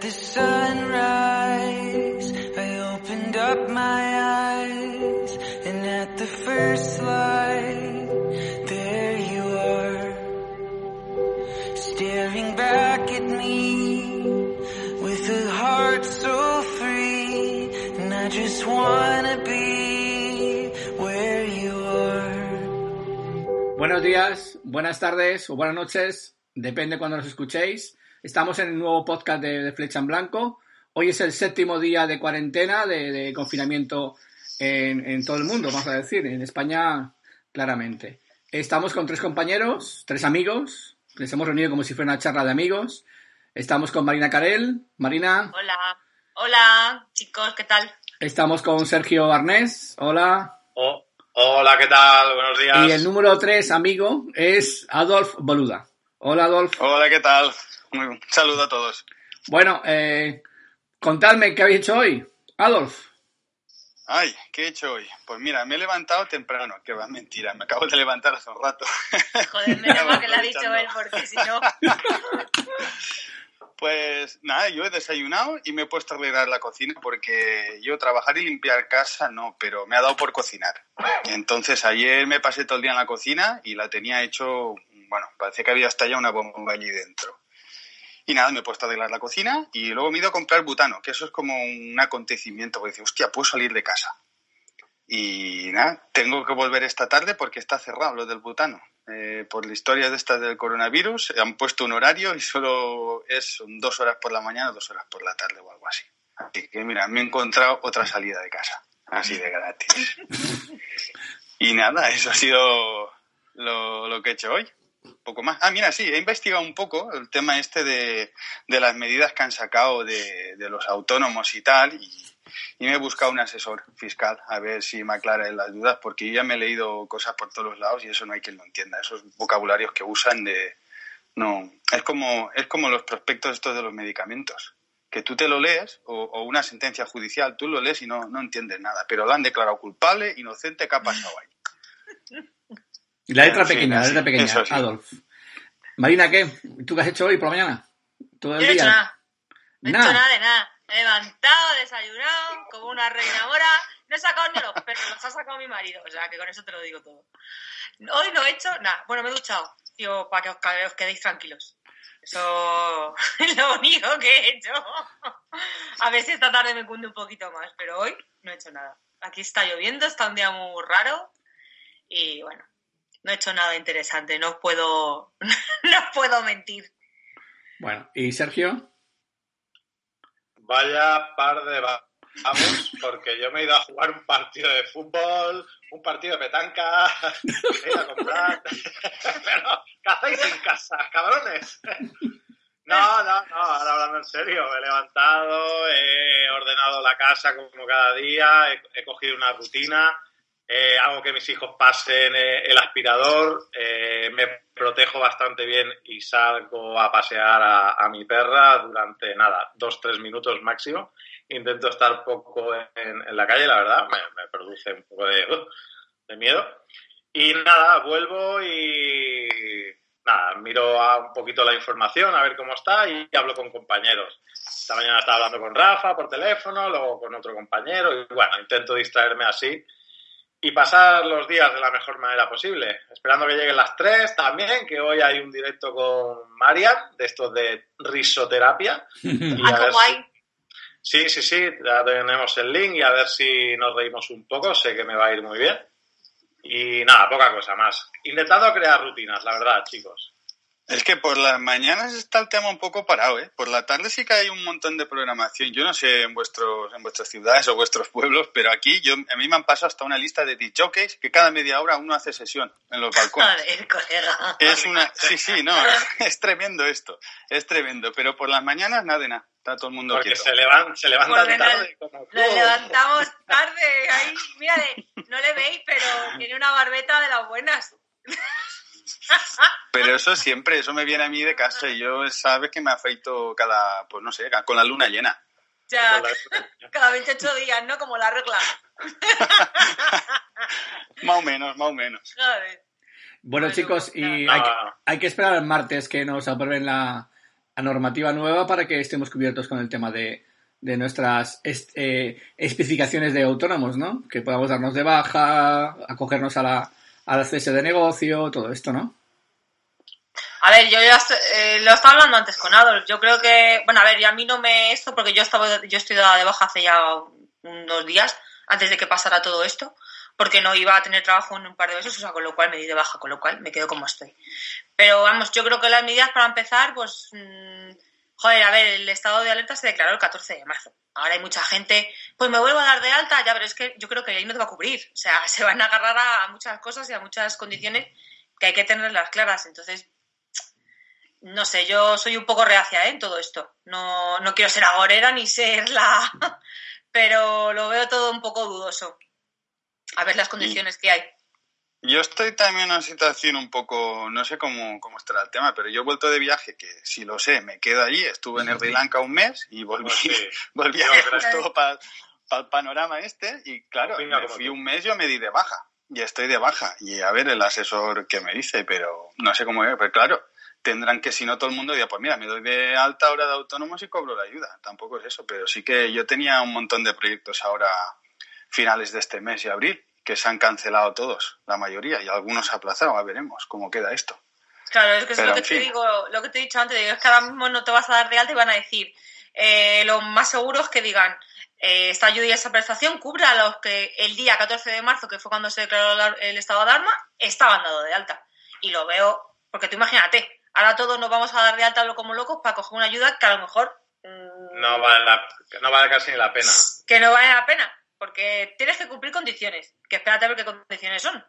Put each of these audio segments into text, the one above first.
at the sunrise, I opened up my eyes, and at the first light, there you are, staring back at me with a heart so free, and I just wanna be where you are. Buenos días, buenas tardes o buenas noches, depende cuando nos escuchéis. Estamos en el nuevo podcast de, de Flecha en Blanco. Hoy es el séptimo día de cuarentena, de, de confinamiento en, en todo el mundo, vamos a decir, en España claramente. Estamos con tres compañeros, tres amigos, les hemos reunido como si fuera una charla de amigos. Estamos con Marina Carel. Marina, Hola, hola, chicos, ¿qué tal? estamos con Sergio Arnés. Hola. Oh, hola, ¿qué tal? Buenos días. Y el número tres amigo es Adolf Boluda. Hola, Adolf. Hola, ¿qué tal? Muy un saludo a todos. Bueno, eh, contadme qué habéis hecho hoy. Adolf. Ay, ¿qué he hecho hoy? Pues mira, me he levantado temprano, que va mentira, me acabo de levantar hace un rato. Joder, menos mal que lo ha dicho él, porque si no... Pues nada, yo he desayunado y me he puesto a arreglar la cocina porque yo trabajar y limpiar casa no, pero me ha dado por cocinar. Entonces ayer me pasé todo el día en la cocina y la tenía hecho, bueno, parece que había hasta ya una bomba allí dentro. Y nada, me he puesto a arreglar la cocina y luego me he ido a comprar butano, que eso es como un acontecimiento, porque dice, hostia, puedo salir de casa. Y nada, tengo que volver esta tarde porque está cerrado lo del butano. Eh, por la historia de esta del coronavirus, han puesto un horario y solo es dos horas por la mañana, dos horas por la tarde o algo así. Así que mira, me he encontrado otra salida de casa, así de gratis. y nada, eso ha sido lo, lo que he hecho hoy. Poco más. Ah, mira, sí, he investigado un poco el tema este de, de las medidas que han sacado de, de los autónomos y tal, y, me he buscado un asesor fiscal a ver si me aclara las dudas, porque ya me he leído cosas por todos los lados y eso no hay quien lo entienda. Esos vocabularios que usan de. No. Es como, es como los prospectos estos de los medicamentos. Que tú te lo lees, o, o una sentencia judicial, tú lo lees y no, no entiendes nada. Pero lo han declarado culpable, inocente, ¿qué ha pasado ahí? Y la letra Sí, pequeña, la sí, letra pequeña, sí. Adolf. Marina, ¿qué? ¿Tú qué has hecho hoy por la mañana? ¿Todo el No he día? hecho nada, no he Nada. hecho nada de nada. Me he levantado, desayunado, como una reina mora. No he sacado ni los perros, los ha sacado mi marido. O sea, que con eso te lo digo todo. Hoy no he hecho nada. Bueno, me he duchado, tío, para que os quedéis tranquilos. Eso es lo único que he hecho. A ver si esta tarde me cunde un poquito más, pero hoy no he hecho nada. Aquí está lloviendo, está un día muy raro y bueno, no he hecho nada interesante. No os puedo, no os puedo mentir. Bueno, ¿y Sergio? Vaya par de va- vamos, porque yo me he ido a jugar un partido de fútbol, un partido de petanca, me he ido a comprar. Pero, ¿qué hacéis en casa, cabrones? No, no, no, ahora hablando en serio, me he levantado, he ordenado la casa como cada día, he, he cogido una rutina, eh, hago que mis hijos pasen eh, el aspirador, eh, me protejo bastante bien y salgo a pasear a, a mi perra durante nada, dos, tres minutos máximo. Intento estar poco en, en la calle, la verdad, me, me produce un poco de, uh, de miedo. Y nada, vuelvo y nada, miro a un poquito la información, a ver cómo está y hablo con compañeros. Esta mañana estaba hablando con Rafa por teléfono, luego con otro compañero y bueno, intento distraerme así y pasar los días de la mejor manera posible. Esperando que lleguen las 3 también, que hoy hay un directo con Marian, de estos de risoterapia. Y Ah, a qué ver guay. si- Sí, sí, sí, ya tenemos el link y a ver si nos reímos un poco, sé que me va a ir muy bien. Y nada, poca cosa más. Intentando crear rutinas, la verdad, chicos. Es que por las mañanas está el tema un poco parado, ¿eh? Por la tarde sí que hay un montón de programación. Yo no sé en vuestros en vuestras ciudades o vuestros pueblos, pero aquí yo a mí me han pasado hasta una lista de DJs que cada media hora uno hace sesión en los balcones. Joder, colega. Es una sí, sí, no, es tremendo esto. Es tremendo, pero por las mañanas nada de nada. Está todo el mundo Porque quieto. se, levan, se levantan tarde. Como. Nos levantamos tarde. Ahí, mírale, no le veis, pero tiene una barbeta de las buenas. Pero eso siempre, eso me viene a mí de casa y yo sabes que me afeito cada, pues no sé, con la luna llena. Ya, la- cada 28 días, ¿no? Como la regla. Más o menos, más o menos. Joder. Bueno, Bueno, chicos, y nada. hay, que- hay que esperar al martes que nos aprueben la, a normativa nueva para que estemos cubiertos con el tema de, de nuestras est- eh, especificaciones de autónomos, ¿no? Que podamos darnos de baja, acogernos a la, al cese de negocio, todo esto, ¿no? A ver, yo ya eh, lo estaba hablando antes con Adolf. Yo creo que, bueno, a ver, y a mí no me esto porque yo estaba, yo estoy dada de baja hace ya unos días antes de que pasara todo esto, porque no iba a tener trabajo en un par de meses, o sea, con lo cual me di de baja, con lo cual me quedo como estoy. Pero vamos, yo creo que las medidas para empezar, pues, mm, joder, a ver, el estado de alerta se declaró el 14 de marzo. Ahora hay mucha gente, pues me vuelvo a dar de alta, ya, pero es que yo creo que ahí no te va a cubrir. O sea, se van a agarrar a, muchas cosas y a muchas condiciones que hay que tenerlas claras. Entonces, no sé, yo soy un poco reacia ¿eh? en todo esto. No, no quiero ser agorera ni ser la... pero lo veo todo un poco dudoso. A ver las condiciones que hay. Yo estoy también en una situación un poco, no sé cómo, cómo estará el tema, pero yo he vuelto de viaje, que si lo sé, me quedo allí, estuve en Sri Lanka un mes y volví, Pues sí. volví a todo para el panorama este y claro, Opina me como fui tú. un mes, yo me di de baja y estoy de baja. Y a ver el asesor que me dice, pero no sé cómo pero claro, tendrán que si no todo el mundo diga, pues mira, me doy de alta ahora de autónomos y cobro la ayuda, tampoco es eso, pero sí que yo tenía un montón de proyectos ahora finales de este mes y abril que se han cancelado todos, la mayoría, y algunos aplazados, ya veremos cómo queda esto. Claro, es que es lo que te fin. digo, lo que te he dicho antes, digo, es que ahora mismo no te vas a dar de alta y van a decir, eh, lo más seguro es que digan, eh, esta ayuda y esta prestación cubre a los que el día 14 de marzo, que fue cuando se declaró la- el estado de alarma, estaban dados de alta. Y lo veo, porque tú imagínate, ahora todos nos vamos a dar de alta como locos para coger una ayuda que a lo mejor mm, No vale, la- no vale casi ni la pena. que no vale la pena, porque tienes que cumplir condiciones, que espérate a ver qué condiciones son.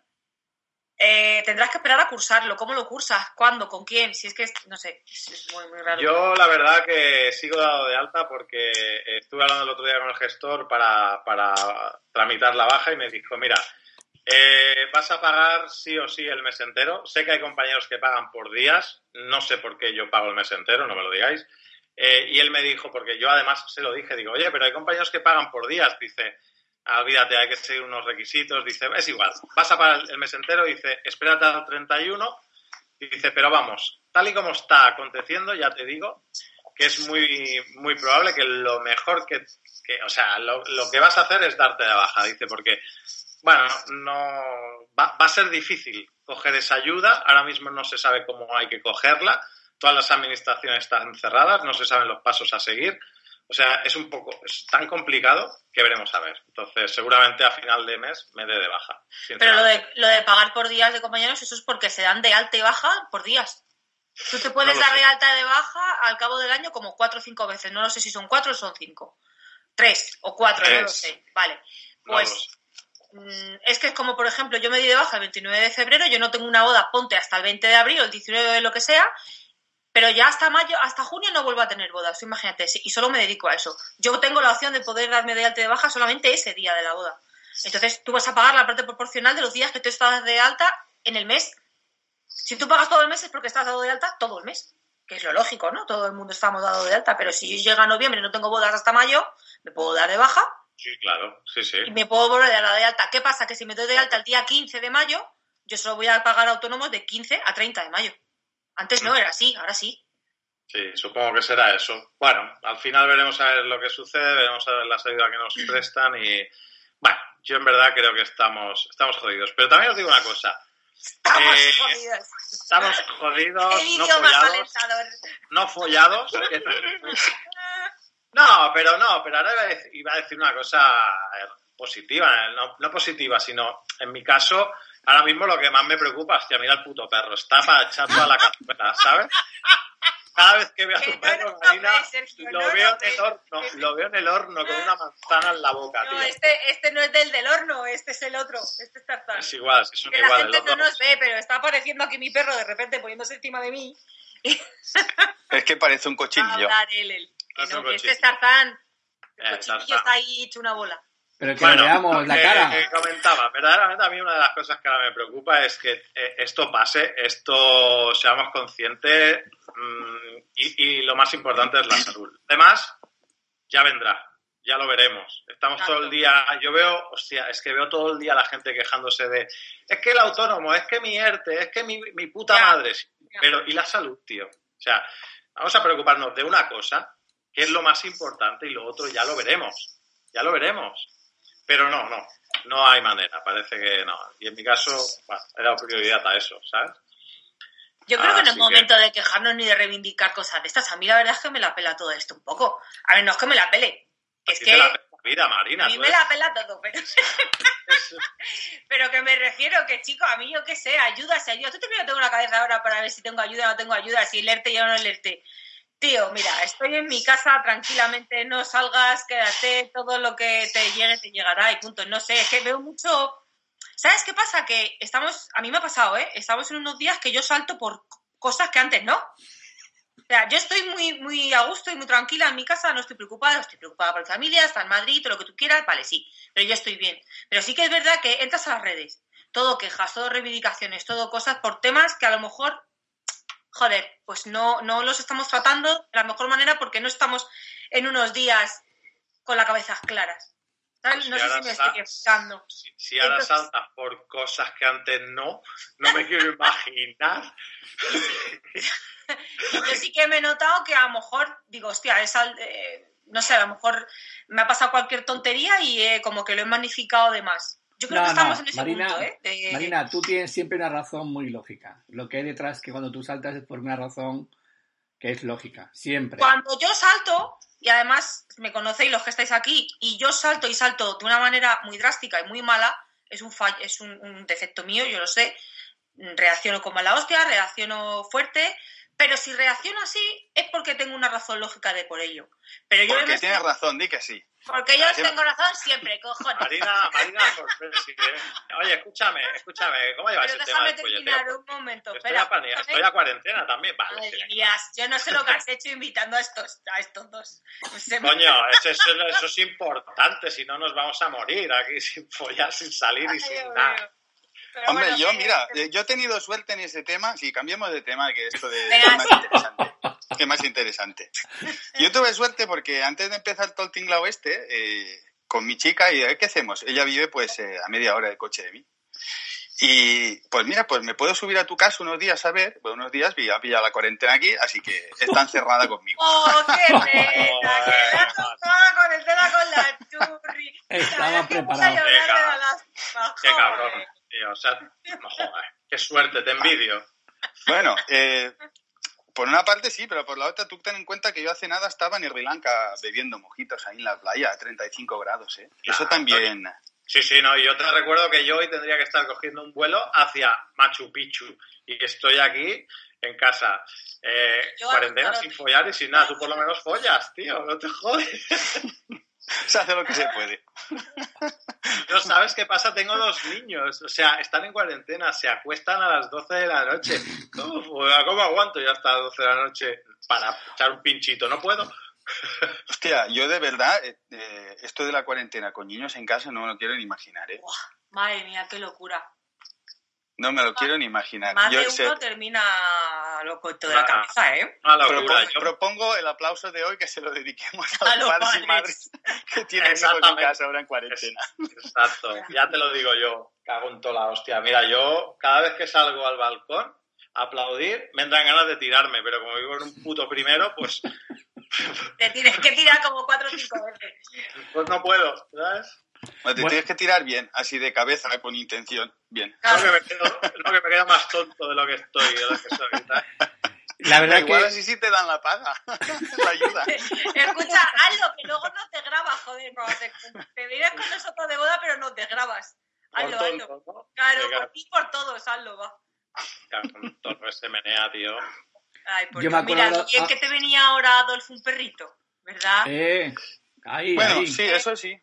Eh, tendrás que esperar a cursarlo, cómo lo cursas, cuándo, con quién, si es que, es- no sé, es, muy, muy raro. Yo la verdad que sigo dado de alta porque estuve hablando el otro día con el gestor para, para tramitar la baja y me dijo, mira, eh, vas a pagar sí o sí el mes entero. Sé que hay compañeros que pagan por días, no sé por qué yo pago el mes entero, no me lo digáis. Eh, y él me dijo, porque yo además se lo dije, digo, oye, pero hay compañeros que pagan por días, dice, "Ah, olvídate, hay que seguir unos requisitos, dice, es igual, vas a el mes entero, dice, espérate al 31 y dice, pero vamos, tal y como está aconteciendo, ya te digo que es muy, muy probable que lo mejor que, o sea, lo, lo que vas a hacer es darte de baja, dice, porque, bueno, no, va, va a ser difícil coger esa ayuda, ahora mismo no se sabe cómo hay que cogerla, todas las administraciones están cerradas, no se saben los pasos a seguir, o sea, es un poco, es tan complicado que veremos a ver. Entonces, seguramente a final de mes me dé de baja. Pero lo de, lo de pagar por días de compañeros, eso es porque se dan de alta y baja por días. Tú te puedes No dar sé. de alta y de baja al cabo del año como cuatro o cinco veces. No lo sé si son cuatro o son cinco. Tres o cuatro, no lo sé. Vale. Pues sé. mm, es que es como, por ejemplo, yo me di de baja el 29 de febrero, yo no tengo una boda, ponte hasta el 20 de abril o el 19 de lo que sea, pero ya hasta mayo, hasta junio no vuelvo a tener bodas, imagínate, y solo me dedico a eso. Yo tengo la opción de poder darme de alta y de baja solamente ese día de la boda. Entonces tú vas a pagar la parte proporcional de los días que tú estás de alta en el mes. Si tú pagas todo el mes es porque estás dado de alta todo el mes, que es lo lógico, ¿no? Todo el mundo estamos dado de alta, pero si yo llego a noviembre y no tengo bodas hasta mayo, me puedo dar de baja Sí, claro, sí, sí. y me puedo volver a dar de alta. ¿Qué pasa? Que si me doy de alta el día 15 de mayo, yo solo voy a pagar autónomos de 15 a 30 de mayo. Antes no era así, ahora sí. Sí, supongo que será eso. Bueno, al final veremos a ver lo que sucede, veremos a ver las ayudas que nos prestan y, bueno, yo en verdad creo que estamos, estamos jodidos. Pero también os digo una cosa, Estamos Eh, jodidos. estamos jodidos, El no follados, no follados. No, pero no, pero ahora iba a decir, una cosa eh, positiva, no, no positiva, sino en mi caso, ahora mismo lo que más me preocupa, hostia, mira el puto perro, está para echar toda la cazuela, ¿sabes? Cada vez que veo a tu perro, lo Marina, lo no veo en el horno, lo veo en el horno con una manzana en la boca, No, tío. este, este no es del del horno, este es el otro. Este es Tarzán. Es igual, sí, son Que la gente no nos ve, pero está apareciendo aquí mi perro de repente poniéndose encima de mí. Es que parece un a cochinillo. hablar él, él. Que no, un que este cochinillo. es Tarzán. El Eh, cochinillo Tarzán. está ahí hecho una bola. Pero que Bueno, veamos la que- cara. que comentaba, verdaderamente a mí una de las cosas que ahora me preocupa es que eh, esto pase, esto seamos conscientes mm, y, y lo más importante es la salud. Además, ya vendrá, ya lo veremos. Estamos todo el día, yo veo, hostia, es que veo todo el día la gente quejándose de, es que el autónomo, es que mi ERTE, es que mi, mi puta Ya. madre. Ya. Pero, ¿y la salud, tío? O sea, Vamos a preocuparnos de una cosa, que es lo más importante, y lo otro ya lo veremos. Ya lo veremos. Pero no, no, no hay manera, parece que no. Y en mi caso, bueno, he dado prioridad a eso, ¿sabes? Yo creo que no es momento de quejarnos ni de reivindicar cosas de estas. A mí la verdad es que me la pela todo esto un poco. A ver, no es que me la pele. que Es que la vida, Marina. a mí me la pela todo, pero, pero que me refiero que, chico, a mí yo qué sé, ayuda, si ayuda. Tú no tengo la cabeza ahora para ver si tengo ayuda o no tengo ayuda, si leerte o no leerte. Tío, mira, estoy en mi casa tranquilamente, no salgas, quédate, todo lo que te llegue te llegará y punto. No sé, es que veo mucho... ¿Sabes qué pasa? Que estamos, a mí me ha pasado, ¿eh? Estamos en unos días que yo salto por cosas que antes no. O sea, yo estoy muy, muy a gusto y muy tranquila en mi casa, no estoy preocupada, estoy preocupada por mi familia, está en Madrid, todo lo que tú quieras, vale, sí, pero yo estoy bien. Pero sí que es verdad que entras a las redes, todo quejas, todo reivindicaciones, todo cosas por temas que a lo mejor, joder, pues no, no los estamos tratando de la mejor manera porque no estamos en unos días con las cabezas claras. ¿Sabes? No si sé si me estoy explicando. Si, si ahora saltas por cosas que antes no, no me quiero imaginar. Yo sí que me he notado que a lo mejor, digo, hostia, es al- eh, no sé, a lo mejor me ha pasado cualquier tontería y eh, como que lo he magnificado de más. Yo creo No, que estamos no, en ese Marina, punto, ¿eh? De- Marina, tú tienes siempre una razón muy lógica. Lo que hay detrás es que cuando tú saltas es por una razón que es lógica, siempre. Cuando yo salto, y además me conocéis los que estáis aquí, y yo salto y salto de una manera muy drástica y muy mala, es un fallo, es un, un defecto mío, yo lo sé, reacciono con mala hostia, reacciono fuerte, pero si reacciono así es porque tengo una razón lógica de por ello. Pero yo Porque me- tienes razón, di que sí. porque yo Siempre. tengo razón siempre, cojones. Marina, Marina, sorpresi, ¿eh? Oye, escúchame, escúchame, ¿cómo llevas el tema del terminar un momento, Estoy espera. a, estoy a cuarentena también, vale. Mía, yo no sé lo que has hecho invitando a estos, a estos dos. Sé, Coño, eso, eso- eso es importante, si no nos vamos a morir aquí sin follar, sin salir y Ay, sin Dios nada. mío. Pero Hombre, bueno, yo, que- mira, que- eh, yo he tenido suerte en ese tema. Si cambiemos de tema, que esto de es más sí. interesante. Que más interesante. Yo tuve suerte porque antes de empezar todo el tinglao este, eh, con mi chica, y eh, ¿qué hacemos? Ella vive pues eh, a media hora de coche de mí. Y pues mira, pues me puedo subir a tu casa unos días a ver, pues unos días, ya pilla la cuarentena aquí, así que está encerrada conmigo. ¡Oh, qué pena! que la tocaba con la churri. Estaba a preparado. Qué cabrón, tío. O sea, no joder, qué suerte, te envidio. Bueno, eh, por una parte sí, pero por la otra tú ten en cuenta que yo hace nada estaba en Sri Lanka bebiendo mojitos ahí en la playa a 35 grados, ¿eh? Eso Ah, también... Sí, sí, no, y yo te recuerdo que yo hoy tendría que estar cogiendo un vuelo hacia Machu Picchu y que estoy aquí en casa. Eh, cuarentena sin follar y sin nada. Tú por lo menos follas, tío, no te jodes. Se hace lo que se puede. No sabes qué pasa, tengo dos niños, o sea, están en cuarentena, se acuestan a las 12 de la noche. ¿Cómo, cómo aguanto yo hasta las 12 de la noche para echar un pinchito? No puedo. Hostia, yo de verdad, eh, eh, esto de la cuarentena con niños en casa no me lo quiero ni imaginar, ¿eh? Madre mía, qué locura. No me lo quiero ni imaginar. Más Yo de sé- uno termina loco de la cabeza, ¿eh? Una locura. propongo, Yo- propongo el aplauso de hoy que se lo dediquemos a, A los los padres y padres. madres que tienen hijos en casa ahora en cuarentena. Exacto, ya te lo digo yo, cago en toda la hostia. Mira, yo cada vez que salgo al balcón a aplaudir, me dan ganas de tirarme, pero como vivo en un puto primero, pues, Te tienes que tirar como cuatro o cinco veces. pues no puedo, ¿sabes? Bueno, te Bueno. tienes que tirar bien, así de cabeza, con intención. Bien. Que, Claro. me quedo, lo que me quedo más tonto de lo que estoy, de lo que soy. La verdad Igual que así sí te dan la paga, la ayuda. Escucha, hazlo, que luego no te grabas, joder. Cuando te, te vienes con nosotros de boda, pero no te grabas. Por Hazlo, hazlo. tonto, ¿no? Claro, Venga, por ti y por todos, hazlo, va. en todo ese menea, tío. Ay, por Yo Mira, acuerdo- bien ah. que te venía ahora Adolfo un perrito, ¿verdad? eh, ahí, Bueno, ahí. sí, eso sí,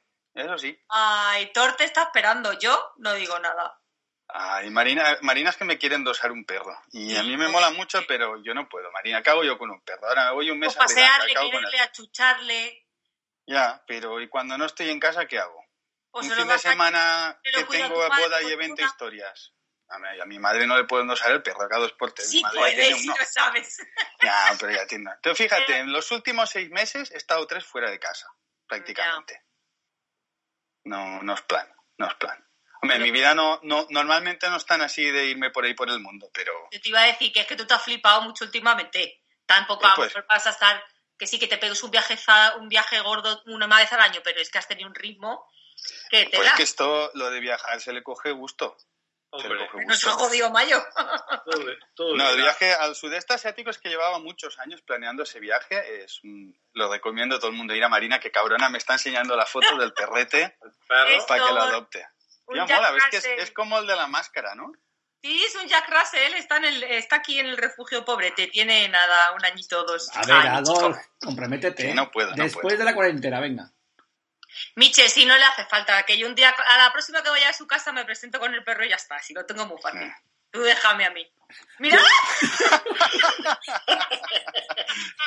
eso sí. Ay, Thor te está esperando. Yo no digo nada. Ay, Marina, Marina es que me quieren dosar un perro. Y a mí me mola mucho, pero yo no puedo. Marina, ¿qué hago yo con un perro? Ahora me voy un mes a Sri Lanka, pasearle, quererle, achucharle. Ya, pero ¿y cuando no estoy en casa, qué hago? Pues un se fin de a- semana que cuida tengo madre, boda y pues, evento una- historias. A mi, a mi madre no le puedo endosar el perro, cada dos por tres. Sí mi madre ya tiene puedes, sí uno. lo sabes. Ya, pero ya tiene. Pero fíjate, en los últimos seis meses he estado tres fuera de casa, prácticamente. No, no es plan, no es plan. Hombre, mi vida no, no, normalmente no es tan así de irme por ahí por el mundo, pero Yo te iba a decir que es que tú te has flipado mucho últimamente. Tampoco Eh, pues. vas a estar, que sí que te pegues un viaje, un viaje gordo una vez al año, pero es que has tenido un ritmo que te Pues da. que esto, lo de viajar, se le coge gusto. Hombre, coge Nos ha gusto. jodido mayo. tú, tú No, el viaje al sudeste asiático es que llevaba muchos años planeando ese viaje. Es un- lo recomiendo a todo el mundo ir a Marina, que cabrona me está enseñando la foto del perrete para que lo adopte. un Ya Jack mola, ves que es, como el de la máscara, ¿no? Sí, es un Jack Russell, está, en el, está aquí en el refugio pobrete, tiene nada, un añito o dos. A ver, años, Adolf, comprométete. Sí, no puedo, no Después puedo. de la cuarentena, venga. Miche, si no le hace falta, que yo un día, a la próxima que vaya a su casa me presento con el perro y ya está, si lo tengo muy fácil. Tú déjame a mí. Mira,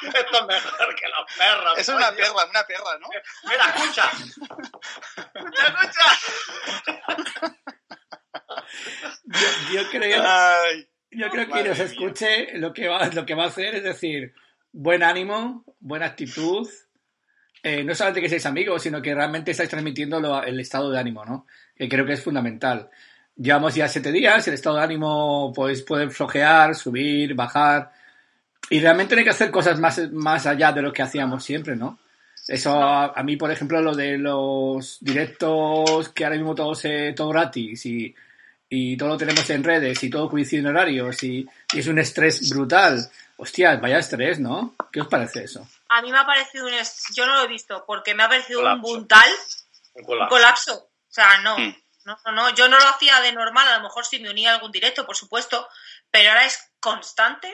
Esto es mejor que los perros. Es una coño. perra, una perra, ¿no? Mira, escucha. escucha. Yo, yo creo, Ay, yo creo que nos escuche lo que, va, lo que va a hacer es decir, buen ánimo, buena actitud. Eh, no solamente que seáis amigos, sino que realmente estáis transmitiendo el estado de ánimo, ¿no? Que creo que es fundamental. Llevamos ya siete días, el estado de ánimo pues puede flojear, subir, bajar. Y realmente hay que hacer cosas más, más allá de lo que hacíamos siempre, ¿no? Eso a, a mí, por ejemplo, lo de los directos que ahora mismo todo, se, todo gratis y, y todo lo tenemos en redes y todo coincide en horarios y, y es un estrés brutal. Hostias, vaya estrés, ¿no? ¿Qué os parece eso? A mí me ha parecido un... Yo no lo he visto, porque me ha parecido un buntal, Un un colapso. O sea, no, Mm. no, no, no, yo no lo hacía de normal, a lo mejor si me unía a algún directo, por supuesto, pero ahora es constante.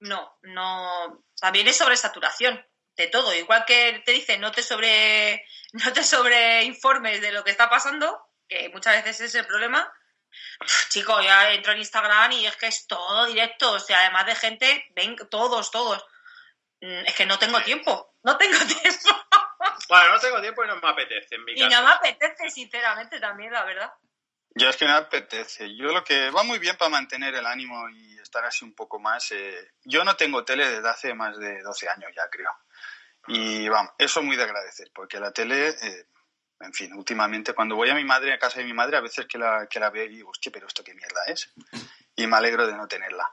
No, no, también es sobresaturación de todo. Igual que te dicen, no te sobre, no te sobre informes de lo que está pasando, que muchas veces es el problema. Uf, Chico, ya entro en Instagram y es que es todo directo, o sea, además de gente, ven todos, todos. Mm, Es que no tengo tiempo, no tengo tiempo. Bueno, no tengo tiempo y no me apetece en mi Y caso. no me apetece, sinceramente, también, la verdad. Yo es que me apetece. Yo lo que va muy bien para mantener el ánimo y estar así un poco más. eh, yo no tengo tele desde hace más de 12 años ya, creo. Y vamos, eso muy de agradecer, porque la tele, eh, en fin, últimamente cuando voy a mi madre, a casa de mi madre, a veces que la, que la veo y digo, hostia, pero esto qué mierda es. Y me alegro de no tenerla.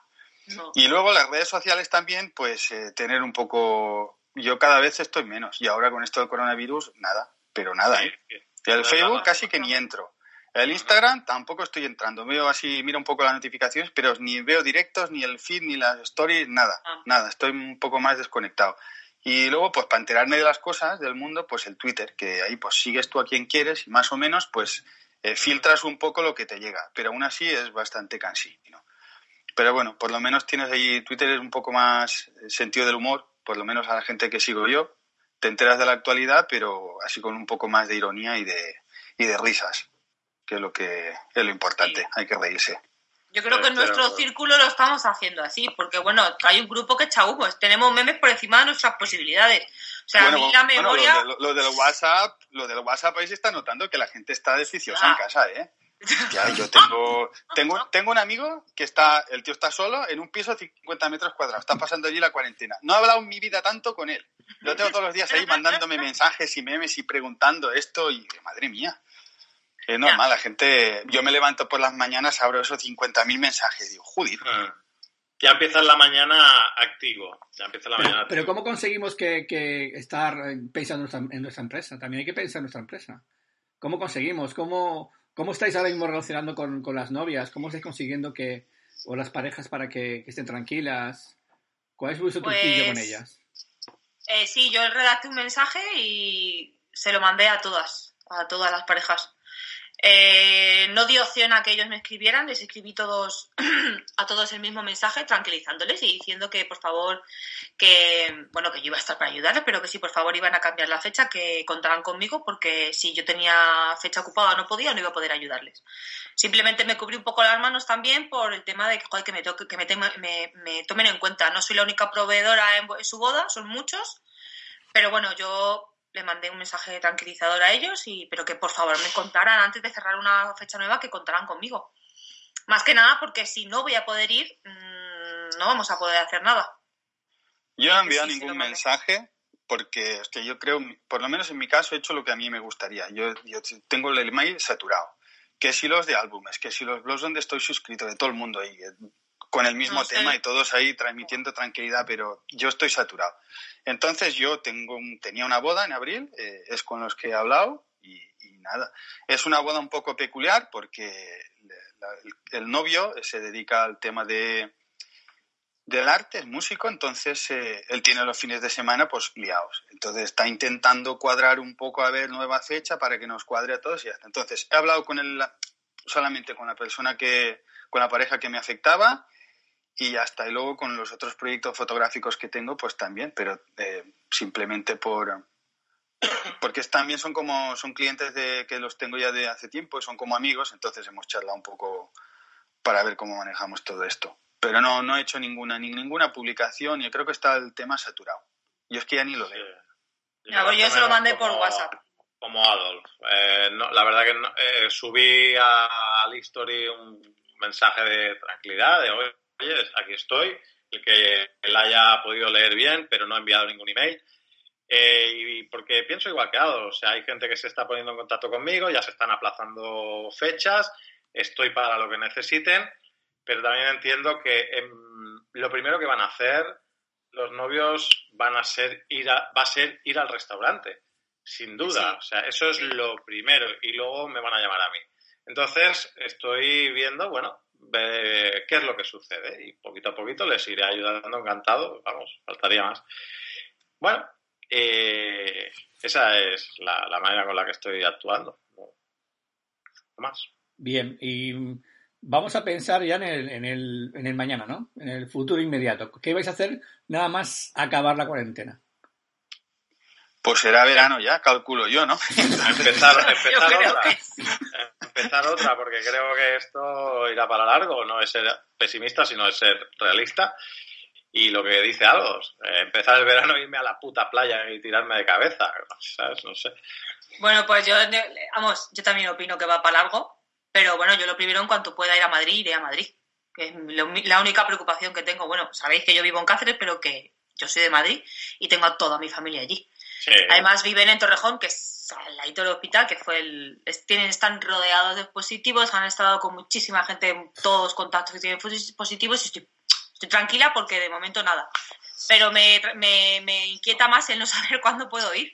No. Y luego las redes sociales también, pues eh, tener un poco... Yo cada vez estoy menos. Y ahora con esto del coronavirus, nada, pero nada. ¿eh? El Facebook casi que ni entro. El Instagram tampoco estoy entrando. Veo así, miro un poco las notificaciones, pero ni veo directos, ni el feed, ni las stories, nada. Ah. Nada, estoy un poco más desconectado. Y luego, pues para enterarme de las cosas del mundo, pues el Twitter, que ahí pues sigues tú a quien quieres y más o menos pues eh, filtras un poco lo que te llega. Pero aún así es bastante cansino. Pero bueno, por lo menos tienes ahí, Twitter es un poco más eh, sentido del humor, por lo menos a la gente que sigo yo. Te enteras de la actualidad, pero así con un poco más de ironía y de, y de risas, que es lo que es lo importante, Sí. hay que reírse. Yo creo que en Pero- nuestro círculo lo estamos haciendo así, porque bueno, hay un grupo que echa humos, tenemos memes por encima de nuestras posibilidades. O sea, a mí la bueno, memoria... lo, de- lo del WhatsApp, lo del WhatsApp ahí se está notando que la gente está deficiosa en casa, ¿eh? Ya, yo tengo, tengo, tengo un amigo que está, el tío está solo en un piso de 50 metros cuadrados, está pasando allí la cuarentena. No he hablado en mi vida tanto con él. Lo tengo todos los días ahí mandándome mensajes y memes y preguntando esto y madre mía. Es normal, la gente, yo me levanto por las mañanas, abro esos 50.000 mensajes y digo, joder, Ah. Ya empieza la mañana activo. Ya empieza la mañana Pero activo. ¿cómo conseguimos que, que estar eh, pensando en nuestra, en nuestra empresa? También hay que pensar en nuestra empresa. ¿Cómo conseguimos? ¿Cómo, cómo estáis ahora mismo relacionando con, con las novias? ¿Cómo estáis consiguiendo que, o las parejas para que, que estén tranquilas? ¿Cuál es vuestro Pues- truquillo con ellas? Eh, sí, yo redacté un mensaje y se lo mandé a todas, a todas las parejas. Eh, no di opción a que ellos me escribieran, les escribí todos a todos el mismo mensaje, tranquilizándoles y diciendo que por favor, que bueno, que yo iba a estar para ayudarles, pero que si por favor iban a cambiar la fecha, que contaran conmigo, porque si yo tenía fecha ocupada no podía, no iba a poder ayudarles. Simplemente me cubrí un poco las manos también por el tema de que, joder, que, me, toque- que me, tomen en cuenta. No soy la única proveedora en su boda, son muchos, pero bueno, yo le mandé un mensaje tranquilizador a ellos, y, pero que por favor me contaran antes de cerrar una fecha nueva, que contaran conmigo. Más que nada porque si no voy a poder ir, mm, no vamos a poder hacer nada. Yo no he enviado Sí, ningún mensaje porque es que yo creo, por lo menos en mi caso, he hecho lo que a mí me gustaría. Yo, yo tengo el email saturado. Que si los de álbumes, que si los blogs donde estoy suscrito, de todo el mundo ahí. Eh, con el mismo No sé. tema y todos ahí transmitiendo tranquilidad, pero yo estoy saturado. Entonces yo tengo tenía una boda en abril, eh, es con los que he hablado y, y nada. Es una boda un poco peculiar porque la- el, el novio se dedica al tema de del arte, es músico, entonces eh, él tiene los fines de semana pues liados. Entonces está intentando cuadrar un poco a ver nueva fecha para que nos cuadre a todos y ya está. Entonces he hablado con él solamente con la persona que, con la pareja que me afectaba y ya está. Y luego con los otros proyectos fotográficos que tengo, pues también, pero eh, simplemente por porque también son como son clientes de que los tengo ya de hace tiempo y son como amigos, entonces hemos charlado un poco para ver cómo manejamos todo esto. Pero no, no he hecho ninguna, ni ninguna publicación y creo que está el tema saturado. Yo es que ya ni lo Sí. leo. Ya, pues yo se lo mandé por WhatsApp. Como Adolf. Eh, no, la verdad que no- eh, subí a- al history un mensaje de tranquilidad, de oye, aquí estoy, el que él haya podido leer bien, pero no ha enviado ningún email. Eh, y porque pienso igual que Adolf, o sea, hay gente que se está poniendo en contacto conmigo, ya se están aplazando fechas, estoy para lo que necesiten, pero también entiendo que em, lo primero que van a hacer los novios van a ser ir a, va a ser ir al restaurante, sin duda. Sí. O sea, eso es lo primero y luego me van a llamar a mí. Entonces, estoy viendo, bueno, ve- qué es lo que sucede y poquito a poquito les iré ayudando encantado, vamos, faltaría más. Bueno, eh, esa es la, la manera con la que estoy actuando. No más. Bien, y vamos a pensar ya en el, en el, en el mañana, ¿no? En el futuro inmediato. ¿Qué vais a hacer nada más acabar la cuarentena? Pues será verano ya, calculo yo, ¿no? Empezar, empezar que. Empezar otra, porque creo que esto irá para largo. No es ser pesimista, sino es ser realista. Y lo que dice algo, eh, empezar el verano e irme a la puta playa y tirarme de cabeza, ¿sabes? No sé. Bueno, pues yo, vamos, yo también opino que va para largo, pero bueno, yo lo primero en cuanto pueda ir a Madrid, iré a Madrid. Que es la única preocupación que tengo. Bueno, sabéis que yo vivo en Cáceres, pero que yo soy de Madrid y tengo a toda mi familia allí. Sí. Además viven en Torrejón, que es al ladito del hospital, que fue el... tienen, están rodeados de positivos, han estado con muchísima gente, todos contactos que tienen posi- positivos y estoy, estoy tranquila porque de momento nada. Pero me, me, me inquieta más el no saber cuándo puedo ir.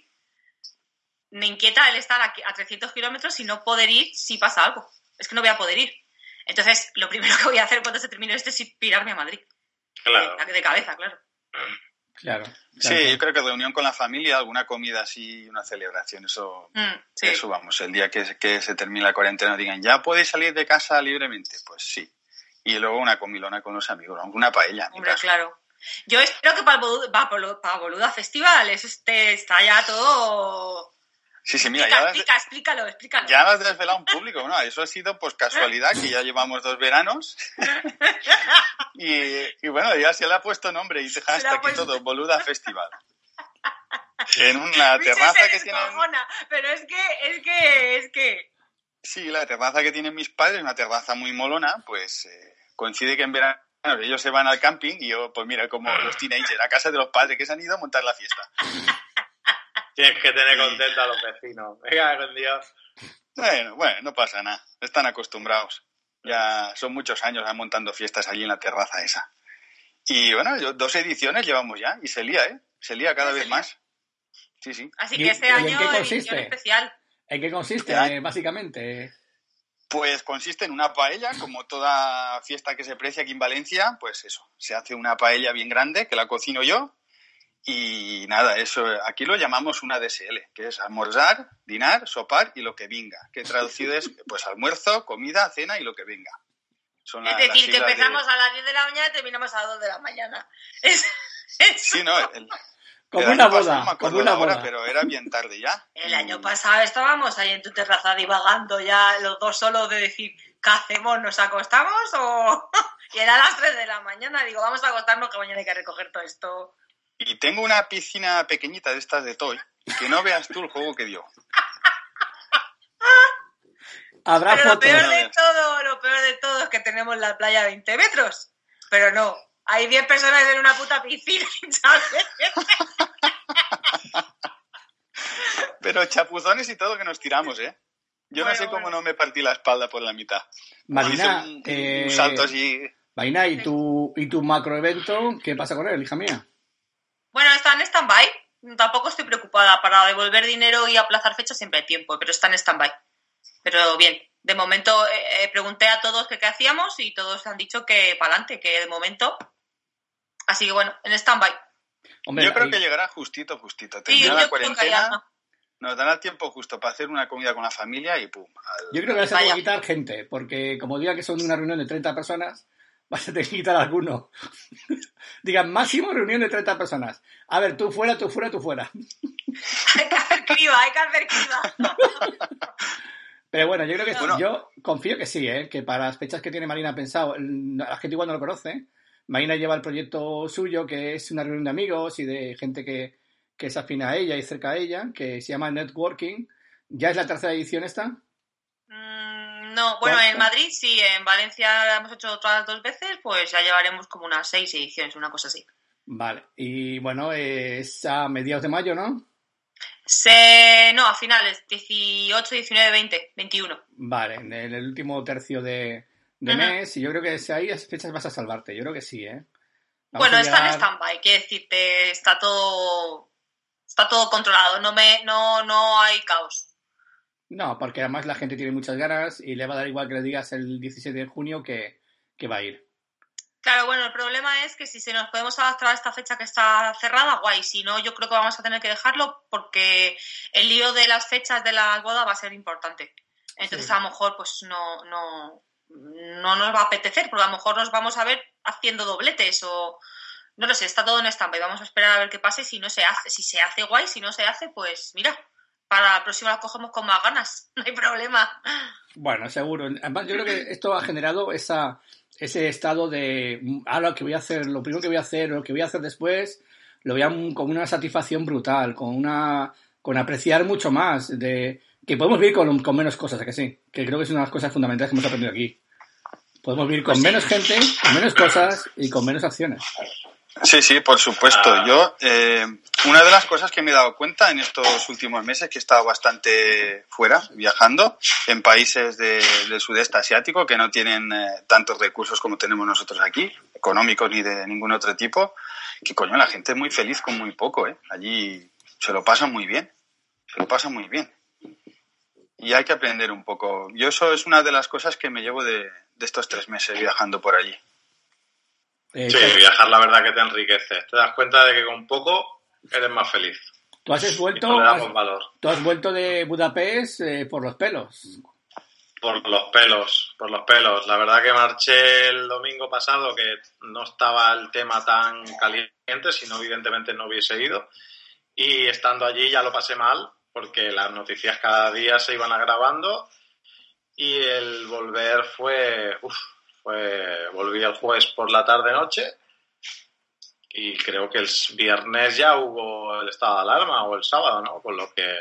Me inquieta el estar aquí a 300 kilómetros y no poder ir si pasa algo. Es que no voy a poder ir. Entonces, lo primero que voy a hacer cuando se termine esto es ir- pirarme a Madrid. Claro. De, de cabeza, claro. Claro. Sí, yo creo que reunión con la familia, alguna comida así, una celebración, eso, Mm, sí. eso vamos, el día que, que se termine la cuarentena digan, ya podéis salir de casa libremente, pues sí. Y luego una comilona con los amigos, una paella, en Hombre, caso. claro. Yo espero que para, el Bolu- para, para Boluda Festival eso esté, está ya todo... Sí, sí, mira, explica, ya, lo has- explica, explícalo, explícalo. ya lo has desvelado un público, ¿no? Eso ha sido pues casualidad, que ya llevamos dos veranos. y, y bueno, ya se le ha puesto nombre y deja Se le hasta ha aquí puesto- todo, Boluda Festival. En una terraza que descojona, Pero es que, es que, es que... Sí, la terraza que tienen mis padres, una terraza muy molona, pues eh, coincide que en verano ellos se van al camping y yo, pues mira, como los teenagers, a casa de los padres que se han ido a montar la fiesta. Tienes que tener contento a los vecinos. Venga, con Dios. Bueno, bueno, no pasa nada, están acostumbrados. Ya son muchos años montando fiestas allí en la terraza esa. Y bueno, yo- dos ediciones llevamos ya y se lía, ¿eh? Se lía cada vez más. Sí, sí. Así ¿Y- que este y en año qué edición consiste? especial. ¿En qué consiste, eh, básicamente? Pues consiste en una paella, como toda fiesta que se precia aquí en Valencia, pues eso, se hace una paella bien grande, que la cocino yo, y nada, eso, aquí lo llamamos una DSL, que es almorzar, dinar, sopar y lo que venga, que traducido es pues almuerzo, comida, cena y lo que venga. Son Es la- decir, que de- empezamos a las 10 de la mañana y terminamos a las 2 de la mañana. Es, es- Sí, no, el, Como el una año pasado boda, no como una hora, boda. pero era bien tarde ya. El año pasado estábamos ahí en tu terraza divagando ya los dos solos de decir, ¿qué hacemos? ¿Nos acostamos? o Y era las 3 de la mañana. Digo, vamos a acostarnos que mañana hay que recoger todo esto. Y tengo una piscina pequeñita de estas de Toy, que no veas tú el juego que dio. Habrá Pero lo fotos. peor de todo, lo peor de todo es que tenemos la playa a 20 metros. Pero no, hay 10 personas en una puta piscina, ¿sabes? Pero chapuzones y todo que nos tiramos, ¿eh? Yo no sé cómo bueno. no me partí la espalda por la mitad. Marina, un, eh, un salto así. Vaina, ¿y tu, ¿y tu macroevento? ¿Qué pasa con él, hija mía? Bueno, está en stand-by. Tampoco estoy preocupada. Para devolver dinero y aplazar fechas siempre hay tiempo, pero está en stand-by. Pero bien, de momento eh, eh, pregunté a todos que qué hacíamos y todos han dicho que para adelante, que de momento. Así que bueno, en stand-by. Hombre, Yo creo ahí- que llegará justito, justito. Termina la cuarentena, nos dará el tiempo justo para hacer una comida con la familia y pum. al- Yo creo que vas a tener Vaya. que quitar gente, porque como diga que son una reunión de 30 personas, vas a tener que quitar alguno. Digan, máximo reunión de 30 personas. A ver, tú fuera, tú fuera, tú fuera. hay que hacer criba, hay que hacer criba. Pero bueno, yo creo que Bueno. yo confío que sí, ¿eh? que para las fechas que tiene Marina pensado, la gente igual no lo conoce. Marina lleva el proyecto suyo, que es una reunión de amigos y de gente que, que es afina a ella y cerca a ella, que se llama Networking. ¿Ya es la tercera edición esta? No, bueno, en Madrid sí, en Valencia hemos hecho otras dos veces, pues ya llevaremos como unas seis ediciones, una cosa así. Vale. Y bueno, es a mediados de mayo, ¿no? Se... No, a finales, 18, 19, 20, 21. Vale, en el, último tercio de, de mes. Y yo creo que si ahí esas fechas vas a salvarte. Yo creo que sí, ¿eh? Vamos Bueno, está en stand-by, quiere decirte, está todo, está todo controlado, no, me, no, no hay caos. No, porque además la gente tiene muchas ganas y le va a dar igual que le digas el 17 de junio que, que va a ir. Claro, bueno, el problema es que si se nos podemos adaptar a esta fecha que está cerrada, guay. Si no, yo creo que vamos a tener que dejarlo porque el lío de las fechas de la boda va a ser importante. Entonces, Sí. a lo mejor, pues no, no, no nos va a apetecer, porque a lo mejor nos vamos a ver haciendo dobletes o no lo sé, está todo en stand-by. Vamos a esperar a ver qué pasa y si no se hace, si se hace guay, si no se hace, pues mira, para la próxima la cogemos con más ganas, no hay problema. Bueno, seguro. Además, yo creo que esto ha generado esa, ese estado de ahora lo que voy a hacer, lo primero que voy a hacer, lo que voy a hacer después, lo vean con una satisfacción brutal, con una con apreciar mucho más, de que podemos vivir con, con menos cosas, ¿a que sí? Que creo que es una de las cosas fundamentales que hemos aprendido aquí. Podemos vivir con menos gente, con menos cosas y con menos acciones. Sí, sí, por supuesto. Ah. Yo, eh, una de las cosas que me he dado cuenta en estos últimos meses, que he estado bastante fuera, viajando, en países de- del sudeste asiático que no tienen eh, tantos recursos como tenemos nosotros aquí, económicos ni de ningún otro tipo, que coño, la gente es muy feliz con muy poco, ¿eh? Allí se lo pasan muy bien, se lo pasan muy bien. Y hay que aprender un poco. Yo eso es una de las cosas que me llevo de, de estos tres meses viajando por allí. Eh, Sí, viajar la verdad que te enriquece. Te das cuenta de que con poco eres más feliz. tú has vuelto, no has- valor. tú has vuelto de Budapest eh, por los pelos. Por los pelos, por los pelos. La verdad que marché el domingo pasado que no estaba el tema tan caliente, si no evidentemente no hubiese ido. Y estando allí ya lo pasé mal, porque las noticias cada día se iban agravando y el volver fue, uf, fue, volví el jueves por la tarde noche y creo que el viernes ya hubo el estado de alarma o el sábado, ¿no? Con lo que,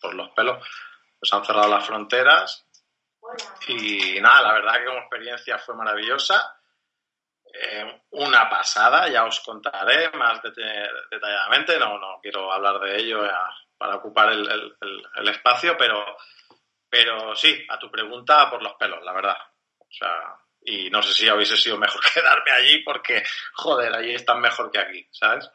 por los pelos, pues han cerrado las fronteras y nada, la verdad que como experiencia fue maravillosa. Eh, una pasada, ya os contaré más detalladamente, no, no quiero hablar de ello eh, para ocupar el, el- el- el espacio, pero, pero sí, a tu pregunta por los pelos, la verdad. O sea, y no sé si hubiese sido mejor quedarme allí porque, joder, allí están mejor que aquí, ¿sabes?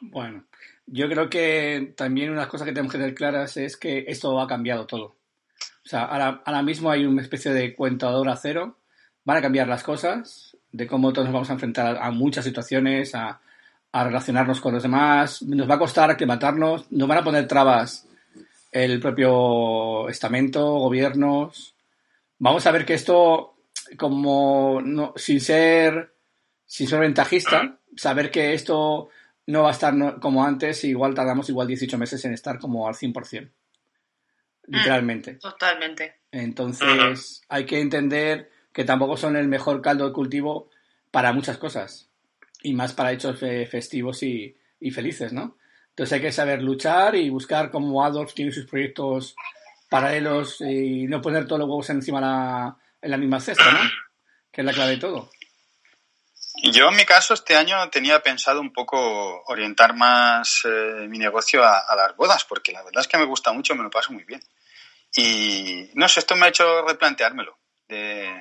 Bueno, yo creo que también una cosa que tenemos que tener claras es que esto ha cambiado todo. O sea, ahora, ahora mismo hay una especie de cuentador a cero. Van a cambiar las cosas, de cómo todos nos vamos a enfrentar a, muchas situaciones, a, a relacionarnos con los demás. Nos va a costar aclimatarnos, nos van a poner trabas el propio estamento, gobiernos. Vamos a ver que esto, como no, sin ser sin ser ventajista, saber que esto no va a estar no- como antes, igual tardamos igual 18 meses en estar como al 100%. Literalmente. Totalmente. Entonces, hay que entender que tampoco son el mejor caldo de cultivo para muchas cosas. Y más para hechos festivos y, y felices, ¿no? Entonces hay que saber luchar y buscar cómo Adolf tiene sus proyectos paralelos y no poner todos los huevos encima la, en la misma cesta, ¿no? Que es la clave de todo. Yo en mi caso este año tenía pensado un poco orientar más eh, mi negocio a, a las bodas, porque la verdad es que me gusta mucho, me lo paso muy bien. Y no sé, esto me ha hecho replanteármelo, de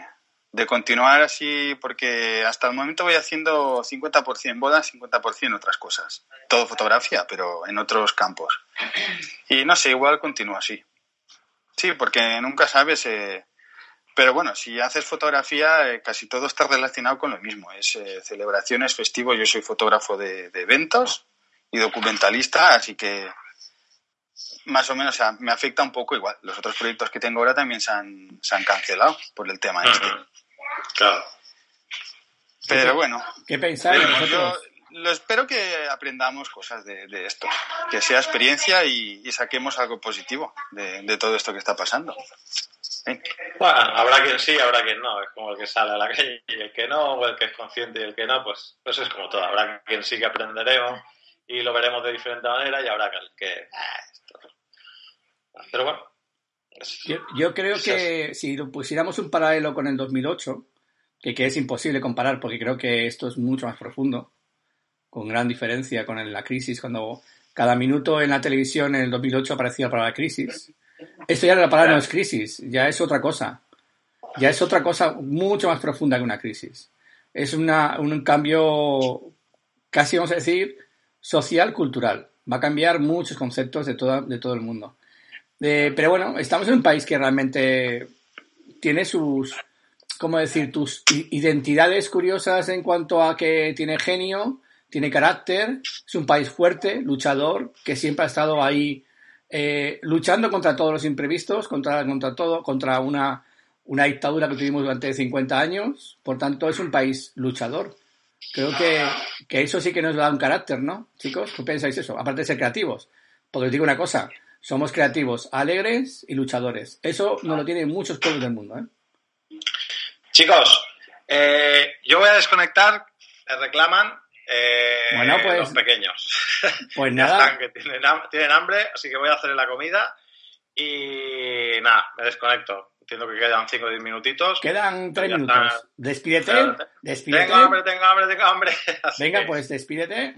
de continuar así, porque hasta el momento voy haciendo 50% bodas, 50% otras cosas. Todo fotografía, pero en otros campos. Y no sé, igual continúo así. Sí, porque nunca sabes. Eh, pero bueno, si haces fotografía, eh, casi todo está relacionado con lo mismo. Es eh, celebraciones, festivos. Yo soy fotógrafo de, de eventos y documentalista, así que más o menos, o sea, me afecta un poco igual. Los otros proyectos que tengo ahora también se han, se han cancelado por el tema este. Claro. Pero bueno, ¿Qué pensáis yo lo espero que aprendamos cosas de, de esto, que sea experiencia y, y saquemos algo positivo de, de todo esto que está pasando. Bueno, habrá quien sí, habrá quien no. Es como el que sale a la calle y el que no, o el que es consciente y el que no, pues, pues es como todo. Habrá quien sí que aprenderemos y lo veremos de diferente manera y habrá que... ah, esto- Pero bueno. es- Yo, yo creo que si pusiéramos un paralelo con el 2008, que, que es imposible comparar porque creo que esto es mucho más profundo, con gran diferencia con la crisis, cuando cada minuto en la televisión en el 2008 aparecía la palabra crisis. Esto ya la palabra no es crisis, ya es otra cosa. Ya es otra cosa mucho más profunda que una crisis. Es una, un cambio, casi vamos a decir, social, cultural. Va a cambiar muchos conceptos de, toda, de todo el mundo. Eh, pero bueno, estamos en un país que realmente tiene sus, ¿cómo decir?, tus identidades curiosas en cuanto a que tiene genio, tiene carácter, es un país fuerte, luchador, que siempre ha estado ahí eh, luchando contra todos los imprevistos, contra, contra todo, contra una, una dictadura que tuvimos durante 50 años. Por tanto, es un país luchador. Creo que, que eso sí que nos da un carácter, ¿no? Chicos, ¿qué pensáis eso? Aparte de ser creativos. Porque os digo una cosa, somos creativos, alegres y luchadores. Eso no lo tienen muchos pueblos del mundo, ¿eh? Chicos, eh, yo voy a desconectar. Me reclaman eh, Bueno, pues- los pequeños. Pues nada, están, que tienen, tienen hambre, así que voy a hacer la comida. Y nada, me desconecto. Entiendo que quedan 5 o 10 minutitos. quedan tres Ya minutos. está. Despídete, Tengo hambre, tengo hambre, tengo hambre. Así Venga, que, pues despídete.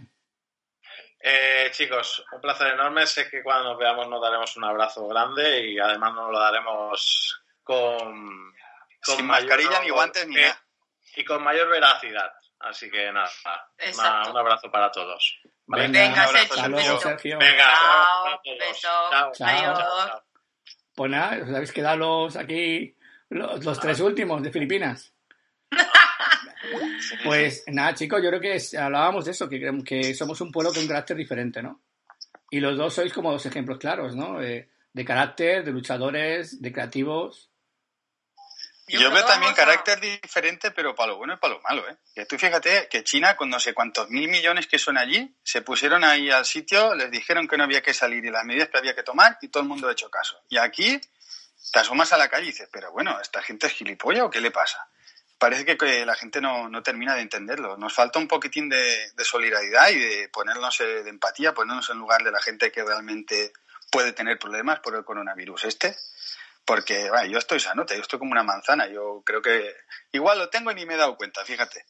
eh, chicos, un placer enorme. Sé que cuando nos veamos nos daremos un abrazo grande y además nos lo daremos con, con Sin mayor- mascarilla ni guantes ni eh, nada. Y con mayor veracidad. Así que nada, un abrazo para todos. ¿vale? Venga, Un abrazo, Sergio, luego. Venga, Chao, un abrazo para todos. beso, Chao. Chao. adiós. Pues nada, os habéis quedado los, aquí los, los tres últimos de Filipinas. Pues nada, chicos, yo creo que hablábamos de eso, que, creemos que somos un pueblo con un carácter diferente, ¿no? Y los dos sois como dos ejemplos claros, ¿no? De carácter, de luchadores, de creativos. Yo, veo también a- carácter diferente, pero para lo bueno y para lo malo, ¿eh? Que tú fíjate que China, con no sé cuántos mil millones que son allí, se pusieron ahí al sitio, les dijeron que no había que salir y las medidas que había que tomar y todo el mundo ha hecho caso. Y aquí te asomas a la calle y dices, pero bueno, ¿esta gente es gilipollas o qué le pasa? Parece que, que la gente no, no termina de entenderlo. Nos falta un poquitín de, de solidaridad y de ponernos eh, de empatía, ponernos en lugar de la gente que realmente puede tener problemas por el coronavirus este porque vaya, yo estoy sanote, yo estoy como una manzana, yo creo que igual lo tengo y ni me he dado cuenta, fíjate.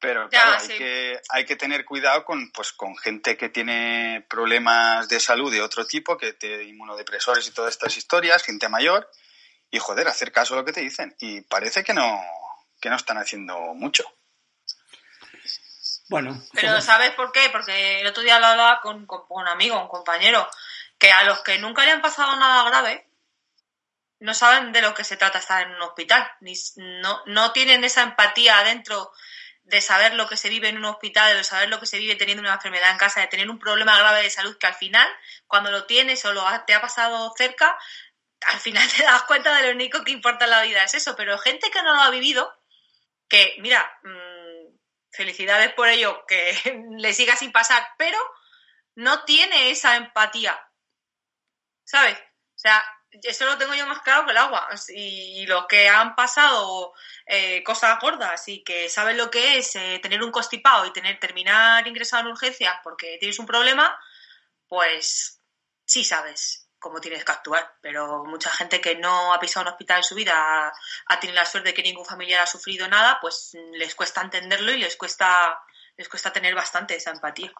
Pero Ya, claro, sí. hay, que, hay que tener cuidado con, pues, con gente que tiene problemas de salud de otro tipo, que te inmunodepresores y todas estas historias, gente mayor, y joder, hacer caso a lo que te dicen. Y parece que no, que no están haciendo mucho. Bueno, Pero ¿sabes por qué? Porque el otro día lo hablaba con, con un amigo, un compañero, que a los que nunca le han pasado nada grave, no saben de lo que se trata estar en un hospital. Ni, no, no tienen esa empatía adentro de saber lo que se vive en un hospital, de saber lo que se vive teniendo una enfermedad en casa, de tener un problema grave de salud que al final, cuando lo tienes o lo ha- te ha pasado cerca, al final te das cuenta de lo único que importa en la vida es eso. Pero gente que no lo ha vivido, que, mira, mm, felicidades por ello, que le siga sin pasar, pero no tiene esa empatía. ¿Sabes? O sea, eso lo tengo yo más claro que el agua. Y los que han pasado eh, cosas gordas y que saben lo que es eh, tener un constipado y tener terminar ingresado en urgencias porque tienes un problema, pues sí sabes cómo tienes que actuar. Pero mucha gente que no ha pisado un hospital en su vida, ha, tenido la suerte de que ningún familiar ha sufrido nada, pues les cuesta entenderlo y les cuesta, les cuesta tener bastante esa empatía.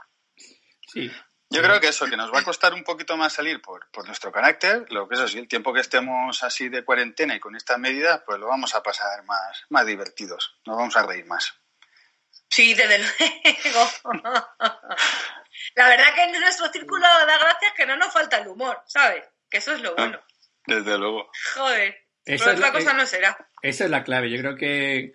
sí. Yo creo que eso, que nos va a costar un poquito más salir por, por nuestro carácter, lo que eso sí, el tiempo que estemos así de cuarentena y con estas medidas, pues lo vamos a pasar más, más divertidos, nos vamos a reír más. Sí, desde luego. La verdad que en nuestro círculo da gracias que no nos falta el humor, ¿sabes? Que eso es lo bueno. Desde luego. Joder. Esa Pero es otra la- cosa no será. Esa es la clave. Yo creo que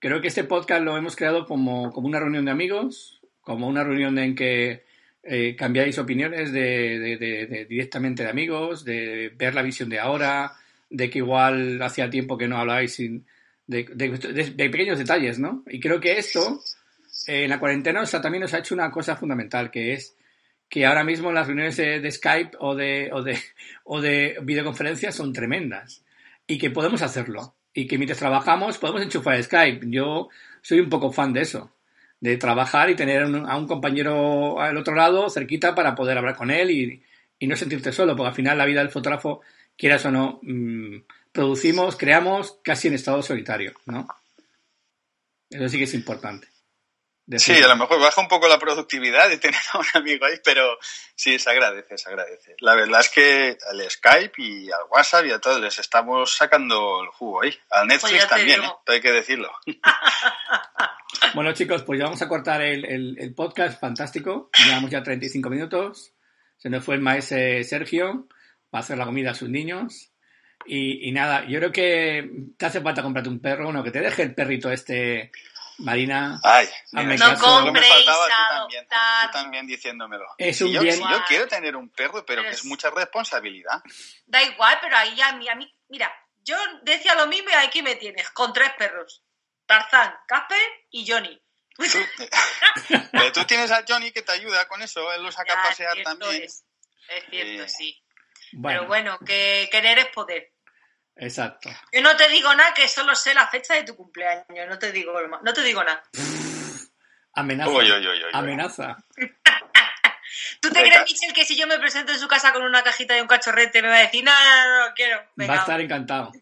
creo que este podcast lo hemos creado como, como una reunión de amigos, como una reunión en que eh, cambiáis opiniones de, de- de- de- directamente de amigos, de ver la visión de ahora, de que igual hacía tiempo que no hablabais sin, de, pequeños detalles, ¿no? Y creo que esto eh, en la cuarentena o sea, también nos ha hecho una cosa fundamental, que es que ahora mismo las reuniones de, de Skype o de, o, de, o de videoconferencias son tremendas y que podemos hacerlo. Y que mientras trabajamos podemos enchufar Skype. Yo soy un poco fan de eso, de trabajar y tener un- a un compañero al otro lado, cerquita, para poder hablar con él y, y no sentirte solo, porque al final la vida del fotógrafo, quieras o no, mm, producimos, creamos casi en estado solitario, ¿no? Eso sí que es importante. Sí, a lo mejor baja un poco la productividad de tener a un amigo ahí, pero sí, se agradece, se agradece. La verdad es que al Skype y al WhatsApp y a todos les estamos sacando el jugo ahí. Al Netflix Pues te también. ¿eh? hay que decirlo. Bueno, chicos, pues ya vamos a cortar el, el- el podcast fantástico. Llevamos ya 35 minutos. Se nos fue el maese Sergio para hacer la comida a sus niños. Y, y nada, yo creo que te hace falta comprarte un perro, bueno, que te deje el perrito este, Marina. Ay, Hazme mira, me compréis faltaba tú también, tú también diciéndomelo. Es Si un yo, bien- si yo quiero tener un perro, pero que Pero es es- mucha responsabilidad. Da igual, pero ahí a mí, a mí, mira, yo decía lo mismo y aquí me tienes, con tres perros. Tarzán, Casper y Johnny. Pero tú tienes a Johnny que te ayuda con eso, él lo saca a Ya, pasear también. Es, es cierto, Eh, sí. Bueno, Pero bueno, que querer es poder. exacto. Yo no te digo nada, que solo sé la fecha de tu cumpleaños. No te digo, no te digo nada. Amenaza. Amenaza. ¿Tú te Venga. crees, Michel, que si yo me presento en su casa con una cajita de un cachorrete me va a decir, no, no, no, no quiero? Venga, Va a estar encantado.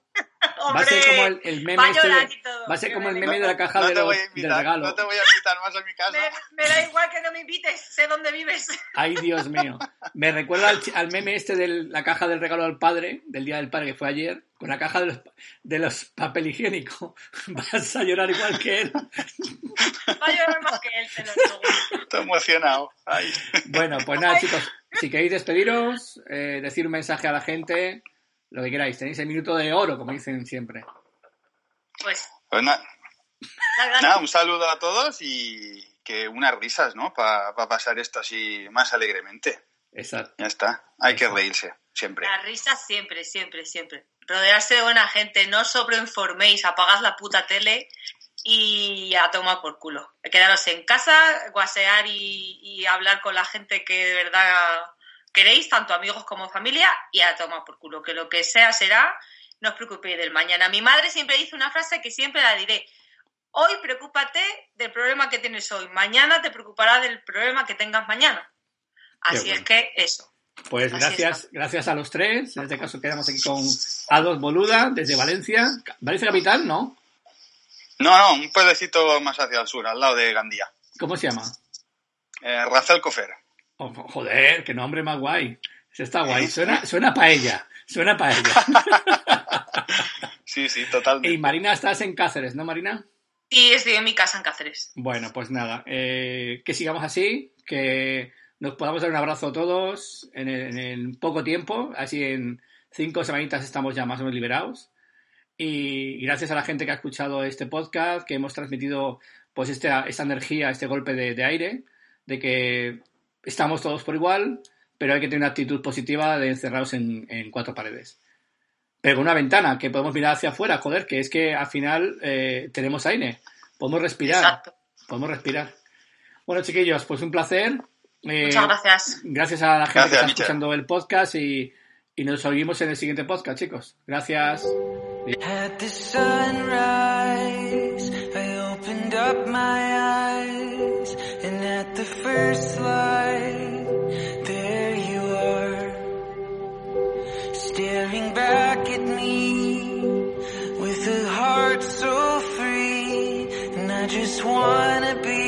Va a ser como el, el meme va este de- y todo. Va a ser como el Me- meme de la caja no de los- regalo. no te voy a invitar más a mi casa. Me, me da igual que no me invites, sé dónde vives. Ay, Dios mío. Me recuerda al, meme este de la caja del regalo al padre, del Día del Padre que fue ayer, con la caja de los, de los papel higiénico. Vas a llorar igual que él. Va a llorar más que él, te lo digo. Estoy emocionado. Ay. Bueno, pues nada, chicos. Si queréis despediros, eh, decir un mensaje a la gente, lo que queráis. Tenéis el minuto de oro, como dicen siempre. Pues, Pues na- nada, un saludo a todos y que unas risas, ¿no? Para pasar esto así más alegremente. Exacto. Ya está. Hay que reírse, siempre. la risa siempre, siempre, siempre. Rodearse de buena gente, no sobreinforméis, apagad la puta tele y a tomar por culo. Quedaros en casa, guasear y, y hablar con la gente que de verdad queréis, tanto amigos como familia, y a tomar por culo. Que lo que sea será, no os preocupéis del mañana. Mi madre siempre dice una frase que siempre la diré. Hoy preocúpate del problema que tienes hoy. Mañana te preocuparás del problema que tengas mañana. Así es que eso. Pues Así gracias, gracias a los tres. En este caso quedamos aquí con Ados Boluda, desde Valencia. ¿Valencia Capital? ¿No? No, no, un pueblecito más hacia el sur, al lado de Gandía. ¿Cómo se llama? Eh, Rafael Cofer. Oh, joder, qué nombre más guay. Está guay. Suena, suena paella. Suena paella. Sí, sí, totalmente. y Marina, estás en Cáceres, ¿no, Marina? Y estoy en mi casa en Cáceres. Bueno, pues nada. eh, que sigamos así, que nos podamos dar un abrazo a todos en, en- en poco tiempo. Así en cinco semanitas estamos ya más o menos liberados. Y gracias a la gente que ha escuchado este podcast, que hemos transmitido pues esta, esta energía, este golpe de, de aire, de que estamos todos por igual, pero hay que tener una actitud positiva de encerrados en, en cuatro paredes. Pero con una ventana que podemos mirar hacia afuera, joder, que es que al final eh, tenemos aire, podemos respirar, Exacto. podemos respirar. Bueno, chiquillos, pues un placer. Eh, Muchas gracias. Gracias a la gente Gracias, que está Michel. escuchando el podcast y, y nos oímos en el siguiente podcast, chicos. Gracias. At the sunrise, I opened up my eyes, and at the first light, there you are, staring back at me with a heart so free, and I just wanna be